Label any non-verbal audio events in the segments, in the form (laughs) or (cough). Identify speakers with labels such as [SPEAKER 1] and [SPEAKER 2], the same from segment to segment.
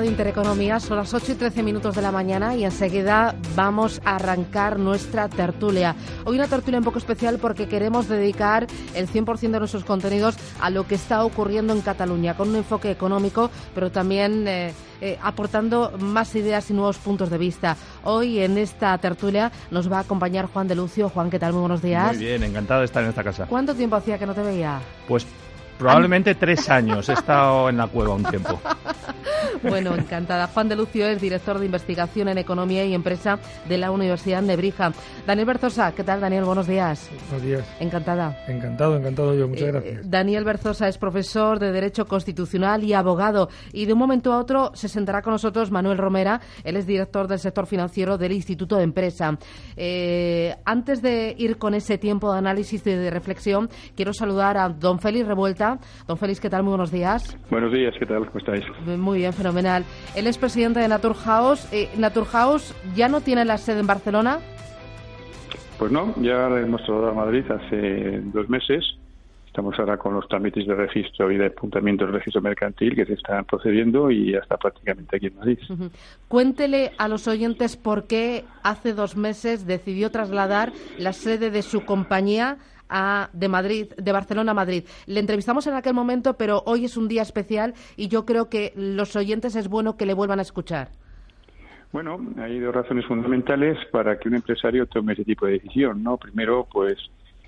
[SPEAKER 1] Radio Intereconomía, son las 8 y 13 minutos de la mañana y enseguida vamos a arrancar nuestra tertulia. Hoy una tertulia un poco especial porque queremos dedicar el 100% de nuestros contenidos a lo que está ocurriendo en Cataluña, con un enfoque económico, pero también eh, eh, aportando más ideas y nuevos puntos de vista. Hoy en esta tertulia nos va a acompañar Juan de Lucio. Juan, ¿qué tal? Muy buenos días.
[SPEAKER 2] Muy bien, encantado de estar en esta casa.
[SPEAKER 1] ¿Cuánto tiempo hacía que no te veía?
[SPEAKER 2] Pues Probablemente tres años. He estado en la cueva un tiempo. (laughs)
[SPEAKER 1] Bueno, encantada. Juan de Lucio es director de investigación en economía y empresa de la Universidad de Brija. Daniel Berzosa, ¿qué tal, Daniel? Buenos días.
[SPEAKER 3] Buenos días.
[SPEAKER 1] Encantada.
[SPEAKER 3] Encantado, encantado yo. Muchas
[SPEAKER 1] Eh,
[SPEAKER 3] gracias.
[SPEAKER 1] Daniel Berzosa es profesor de Derecho Constitucional y abogado. Y de un momento a otro se sentará con nosotros Manuel Romera. Él es director del sector financiero del Instituto de Empresa. Eh, antes de ir con ese tiempo de análisis y de reflexión, quiero saludar a don Félix Revuelta. Don Félix, ¿qué tal? Muy buenos días.
[SPEAKER 4] Buenos días, ¿qué tal? ¿Cómo estáis?
[SPEAKER 1] Muy bien, fenomenal. Él es presidente de Naturhaus. Eh, Naturhaus ya no tiene la sede en Barcelona.
[SPEAKER 4] Pues no, ya hemos trasladado a Madrid hace dos meses. Estamos ahora con los trámites de registro y de apuntamiento del registro mercantil que se están procediendo y ya está prácticamente aquí en Madrid.
[SPEAKER 1] Cuéntele a los oyentes por qué hace dos meses decidió trasladar la sede de su compañía de Madrid, de Barcelona a Madrid. Le entrevistamos en aquel momento, pero hoy es un día especial y yo creo que los oyentes es bueno que le vuelvan a escuchar.
[SPEAKER 4] Bueno, hay dos razones fundamentales para que un empresario tome ese tipo de decisión, ¿no? Primero, pues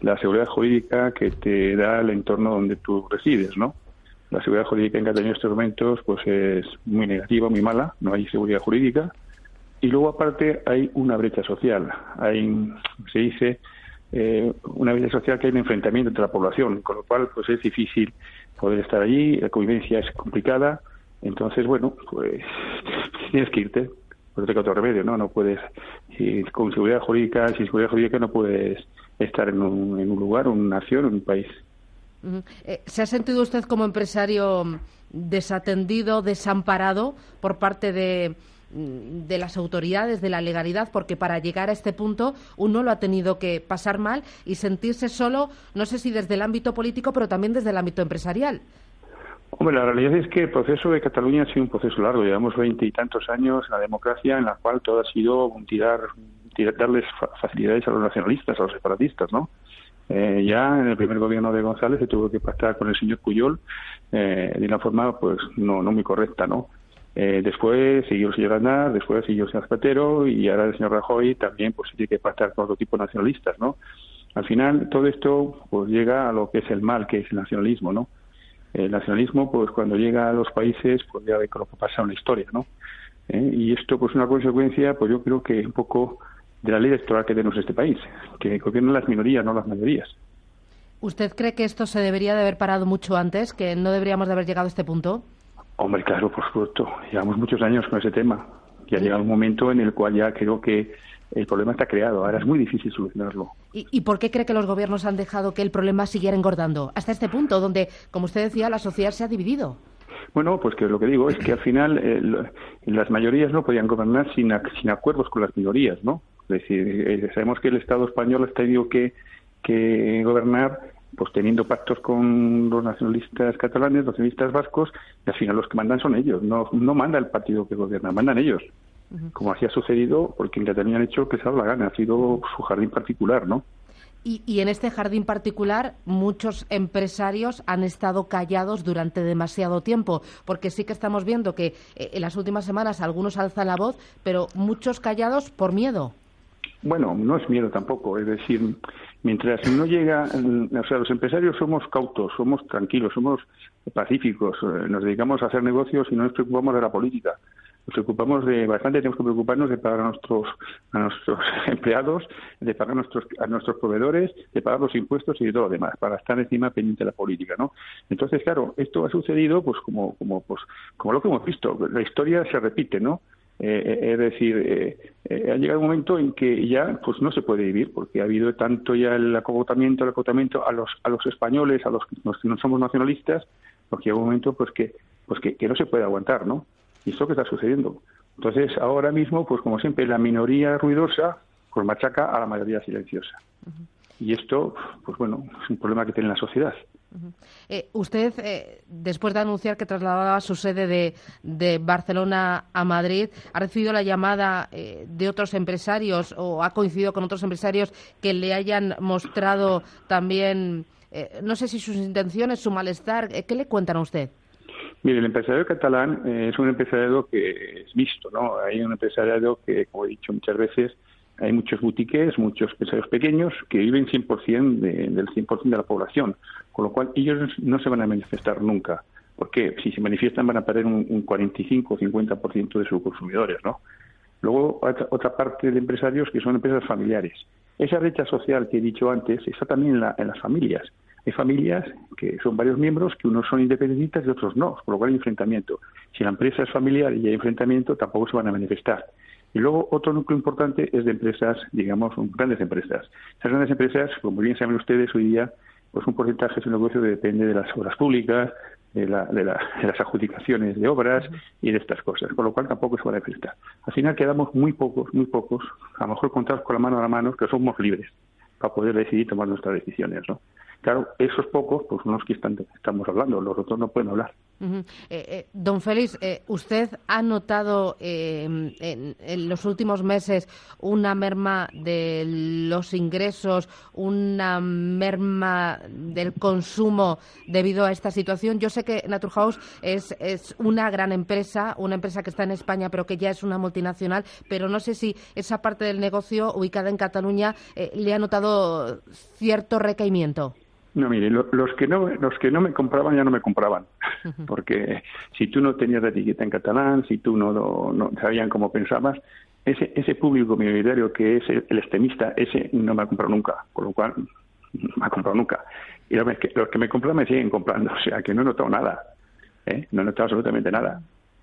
[SPEAKER 4] la seguridad jurídica que te da el entorno donde tú resides, ¿no? La seguridad jurídica en Cataluña en estos momentos pues es muy negativa, muy mala, no hay seguridad jurídica. Y luego aparte hay una brecha social, hay, se dice, eh, una brecha social que hay un enfrentamiento entre la población, con lo cual pues es difícil poder estar allí, la convivencia es complicada, entonces bueno, pues (laughs) tienes que irte, no te queda otro remedio, ¿no? No puedes, con seguridad jurídica, sin seguridad jurídica no puedes estar en un, en un lugar, una nación, un país.
[SPEAKER 1] Eh, ¿Se ha sentido usted como empresario mm, desatendido, desamparado por parte de, de las autoridades, de la legalidad? Porque para llegar a este punto uno lo ha tenido que pasar mal y sentirse solo, no sé si desde el ámbito político, pero también desde el ámbito empresarial.
[SPEAKER 4] Hombre, la realidad es que el proceso de Cataluña ha sido un proceso largo. Llevamos veinte y tantos años en la democracia en la cual todo ha sido un tirar, tirar- darles fa- facilidades a los nacionalistas, a los separatistas, ¿no? Eh, ya en el primer gobierno de González se tuvo que pactar con el señor Puyol eh, de una forma, pues, no muy correcta, ¿no? Eh, después siguió el señor Aznar, después siguió el señor Zapatero y ahora el señor Rajoy también, pues, tiene que pactar con otro tipo de nacionalistas, ¿no? Al final, todo esto, pues, llega a lo que es el mal, que es el nacionalismo, ¿no? El nacionalismo, pues cuando llega a los países, pues ya ve con lo que pasa en la historia, ¿no? ¿Eh? Y esto, pues una consecuencia, pues yo creo que un poco de la ley electoral que tenemos en este país, que gobiernan las minorías, no las mayorías.
[SPEAKER 1] ¿Usted cree que esto se debería de haber parado mucho antes, que no deberíamos de haber llegado a este punto?
[SPEAKER 4] Hombre, claro, por supuesto. Llevamos muchos años con ese tema. Y ha llegado un momento en el cual ya creo que el problema está creado. Ahora es muy difícil solucionarlo.
[SPEAKER 1] ¿Y, y por qué cree que los gobiernos han dejado que el problema siguiera engordando hasta este punto, donde, como usted decía, la sociedad se ha dividido?
[SPEAKER 4] Bueno, pues que lo que digo es que al final eh, las mayorías no podían gobernar sin, ac- sin acuerdos con las minorías, ¿no? Es decir, eh, sabemos que el Estado español ha tenido que, que gobernar pues teniendo pactos con los nacionalistas catalanes, los nacionalistas vascos, y al final los que mandan son ellos, no, no manda el partido que gobierna, mandan ellos. Como así ha sucedido, porque en Cataluña han hecho que se ha dado la gana, ha sido su jardín particular, ¿no?
[SPEAKER 1] Y, en este jardín particular, muchos empresarios han estado callados durante demasiado tiempo, porque sí que estamos viendo que eh, en las últimas semanas algunos alzan la voz, pero muchos callados por miedo.
[SPEAKER 4] Bueno, no es miedo tampoco, es decir, mientras no llega, o sea, los empresarios somos cautos, somos tranquilos, somos pacíficos, eh, nos dedicamos a hacer negocios y no nos preocupamos de la política nos preocupamos de bastante, tenemos que preocuparnos de pagar a nuestros, a nuestros (laughs) empleados, de pagar a nuestros, a nuestros proveedores, de pagar los impuestos y de todo lo demás, para estar encima pendiente de la política, ¿no? Entonces, claro, esto ha sucedido, pues como, como, pues, como lo que hemos visto, la historia se repite, ¿no? Eh, eh, es decir, eh, ha llegado un momento en que ya pues no se puede vivir porque ha habido tanto ya el acogotamiento, el acotamiento a los a los españoles, a los, los que no somos nacionalistas, porque llega un momento pues que pues que, que no se puede aguantar, ¿no? Y esto que está sucediendo. Entonces, ahora mismo, pues como siempre, la minoría ruidosa pues machaca a la mayoría silenciosa. Y esto, pues bueno, es un problema que tiene la sociedad.
[SPEAKER 1] Eh, usted, eh, después de anunciar que trasladaba su sede de, de Barcelona a Madrid, ¿ha recibido la llamada eh, de otros empresarios o ha coincidido con otros empresarios que le hayan mostrado también, no sé si sus intenciones, su malestar? ¿Qué le cuentan a usted?
[SPEAKER 4] Mire, el empresariado catalán eh, es un empresariado que es visto, ¿no? Hay un empresariado que, como he dicho muchas veces, hay muchos boutiques, muchos empresarios pequeños que viven 100% del 100% de la población, con lo cual ellos no se van a manifestar nunca, porque si se manifiestan van a perder un, un 45 o 50% de sus consumidores, ¿no? Luego, otra parte de empresarios que son empresas familiares. Esa brecha social que he dicho antes está también en las familias. Hay familias que son varios miembros, que unos son independentistas y otros no, por lo cual hay enfrentamiento. Si la empresa es familiar y hay enfrentamiento, tampoco se van a manifestar. Y luego otro núcleo importante es de empresas, digamos, grandes empresas. Esas grandes empresas, como bien saben ustedes hoy día, pues un porcentaje de su negocio depende de las obras públicas, de, la, de, las adjudicaciones de obras y de estas cosas, con lo cual tampoco se van a manifestar. Al final quedamos muy pocos, muy pocos, a lo mejor contados con la mano a la mano, que somos libres para poder decidir tomar nuestras decisiones, ¿no? Claro, esos pocos, pues son los que estamos hablando, los otros no pueden hablar.
[SPEAKER 1] Eh, eh, don Félix, eh, ¿usted ha notado en, en, los últimos meses una merma de los ingresos, una merma del consumo debido a esta situación? Yo sé que Naturhaus es, es una gran empresa, una empresa que está en España, pero que ya es una multinacional, pero no sé si esa parte del negocio ubicada en Cataluña le ha notado cierto recaimiento.
[SPEAKER 4] No, mire, los que no los que no me compraban ya no me compraban, porque si tú no tenías la etiqueta en catalán, si tú no, no, sabían cómo pensabas, ese ese público minoritario que es el, extremista, ese no me ha comprado nunca, con lo cual no me ha comprado nunca. Y los que, los que me compran me siguen comprando, (laughs) o sea que no he notado nada, ¿eh? no he notado absolutamente nada.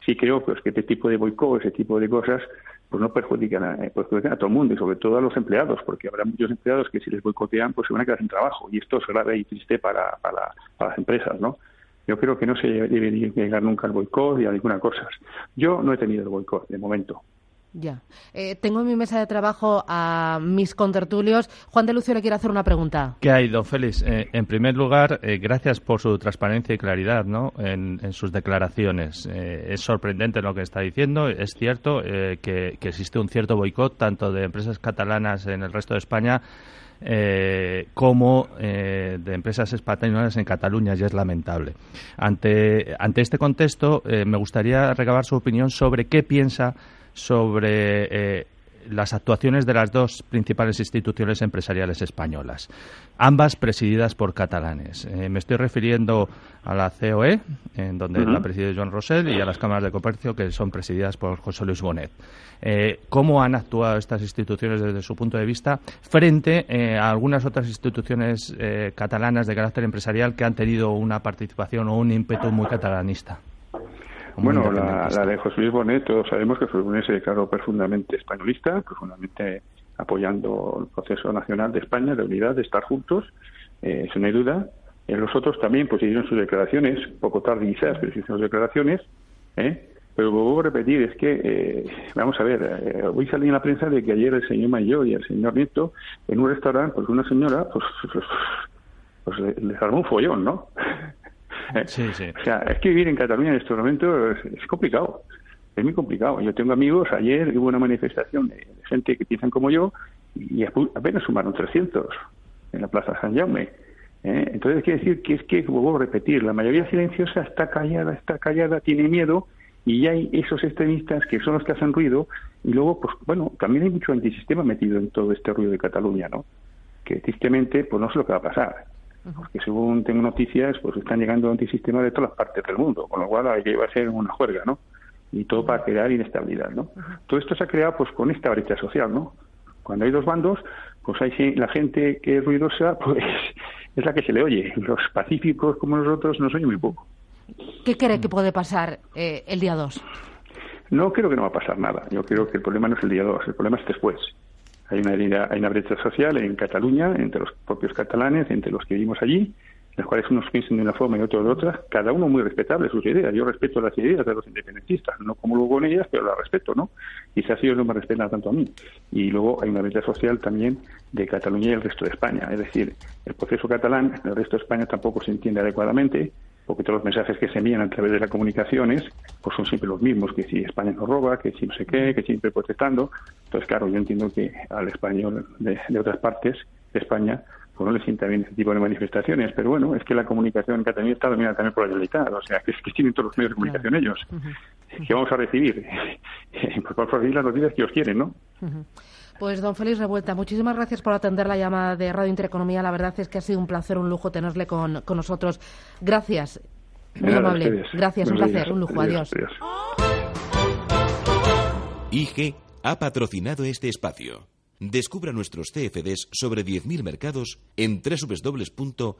[SPEAKER 4] Sí creo pues que este tipo de boicot, ese tipo de cosas, pues no perjudican a, eh, perjudican a todo el mundo y sobre todo a los empleados, porque habrá muchos empleados que si les boicotean pues se van a quedar sin trabajo y esto es grave y triste para, las empresas, ¿no? Yo creo que no se debe llegar nunca al boicot y a ninguna cosa. Yo no he tenido el boicot de momento.
[SPEAKER 1] Ya. Eh, tengo en mi mesa de trabajo a mis contertulios. Juan de Lucio le quiere hacer una pregunta.
[SPEAKER 2] ¿Qué hay, don Félix? Eh, en primer lugar, eh, gracias por su transparencia y claridad ¿no? en, sus declaraciones. es sorprendente lo que está diciendo. Es cierto que, existe un cierto boicot tanto de empresas catalanas en el resto de España como de empresas españolas en Cataluña y es lamentable. Ante, ante este contexto, me gustaría recabar su opinión sobre qué piensa sobre eh, las actuaciones de las dos principales instituciones empresariales españolas, ambas presididas por catalanes. Eh, me estoy refiriendo a la COE, en donde la preside Joan Rosell, y a las cámaras de comercio, que son presididas por José Luis Bonet. Eh, ¿Cómo han actuado estas instituciones desde su punto de vista frente a algunas otras instituciones catalanas de carácter empresarial que han tenido una participación o un ímpetu muy catalanista?
[SPEAKER 4] Bueno, la, de José Luis Bonet, todos sabemos que José Luis se declaró profundamente españolista, profundamente apoyando el proceso nacional de España, de unidad, de estar juntos, eh, eso no hay duda. Eh, los otros también pues hicieron sus declaraciones, poco tarde quizás, pero hicieron sus declaraciones. ¿eh? Pero vuelvo a repetir, es que, eh, vamos a ver, eh, hoy salí en la prensa de que ayer el señor Mayor y el señor Nieto, en un restaurante, pues una señora, pues, pues, pues les armó un follón, ¿no? (laughs) O sea, es que vivir en Cataluña en estos momentos es, complicado. Es muy complicado. Yo tengo amigos, ayer hubo una manifestación de, gente que piensan como yo y apenas sumaron 300. en la Plaza San Jaume. ¿eh? Entonces quiere decir que es que, vuelvo a repetir, la mayoría silenciosa está callada, está callada, tiene miedo y hay esos extremistas que son los que hacen ruido y luego, pues bueno, también hay mucho antisistema metido en todo este ruido de Cataluña, ¿no? Que tristemente, pues no sé lo que va a pasar. Porque según tengo noticias, pues están llegando antisistemas de todas las partes del mundo, con lo cual va a ser una juerga, ¿no? Y todo para crear inestabilidad, ¿no? Todo esto se ha creado pues con esta brecha social, ¿no? Cuando hay dos bandos, pues hay la gente que es ruidosa, (laughs) pues es la que se le oye. Los pacíficos como nosotros nos oyen muy poco.
[SPEAKER 1] ¿Qué cree que puede pasar eh, el día 2?
[SPEAKER 4] No creo que no va a pasar nada. Yo creo que el problema no es el día 2, el problema es después. Hay una, hay una brecha social en Cataluña entre los propios catalanes, entre los que vivimos allí, los cuales unos piensan de una forma y otros de otra, cada uno muy respetable sus ideas. Yo respeto las ideas de los independentistas, no como luego con ellas, pero las respeto, ¿no? Quizás ellos no me respetan tanto a mí. Y luego hay una brecha social también de Cataluña y el resto de España. Es decir, el proceso catalán el resto de España tampoco se entiende adecuadamente, porque todos los mensajes que se envían a través de las comunicaciones pues son siempre los mismos, que si España nos roba, que si no sé qué, que siempre protestando. Entonces, claro, yo entiendo que al español de, otras partes de España pues no le sienta bien ese tipo de manifestaciones, pero bueno, es que la comunicación en Cataluña está dominada también por la realidad, o sea, que, es que tienen todos los medios de comunicación ellos. que vamos a recibir? (laughs) pues vamos a recibir las noticias que ellos quieren, ¿no?
[SPEAKER 1] Pues don Félix Revuelta, muchísimas gracias por atender la llamada de Radio Intereconomía. La verdad es que ha sido un placer, un lujo tenerle con, nosotros. Gracias. Muy amable. Gracias, un placer, un lujo. Adiós.
[SPEAKER 5] IG ha patrocinado este espacio. Descubra nuestros CFDs sobre 10.000 mercados en www.ig.com.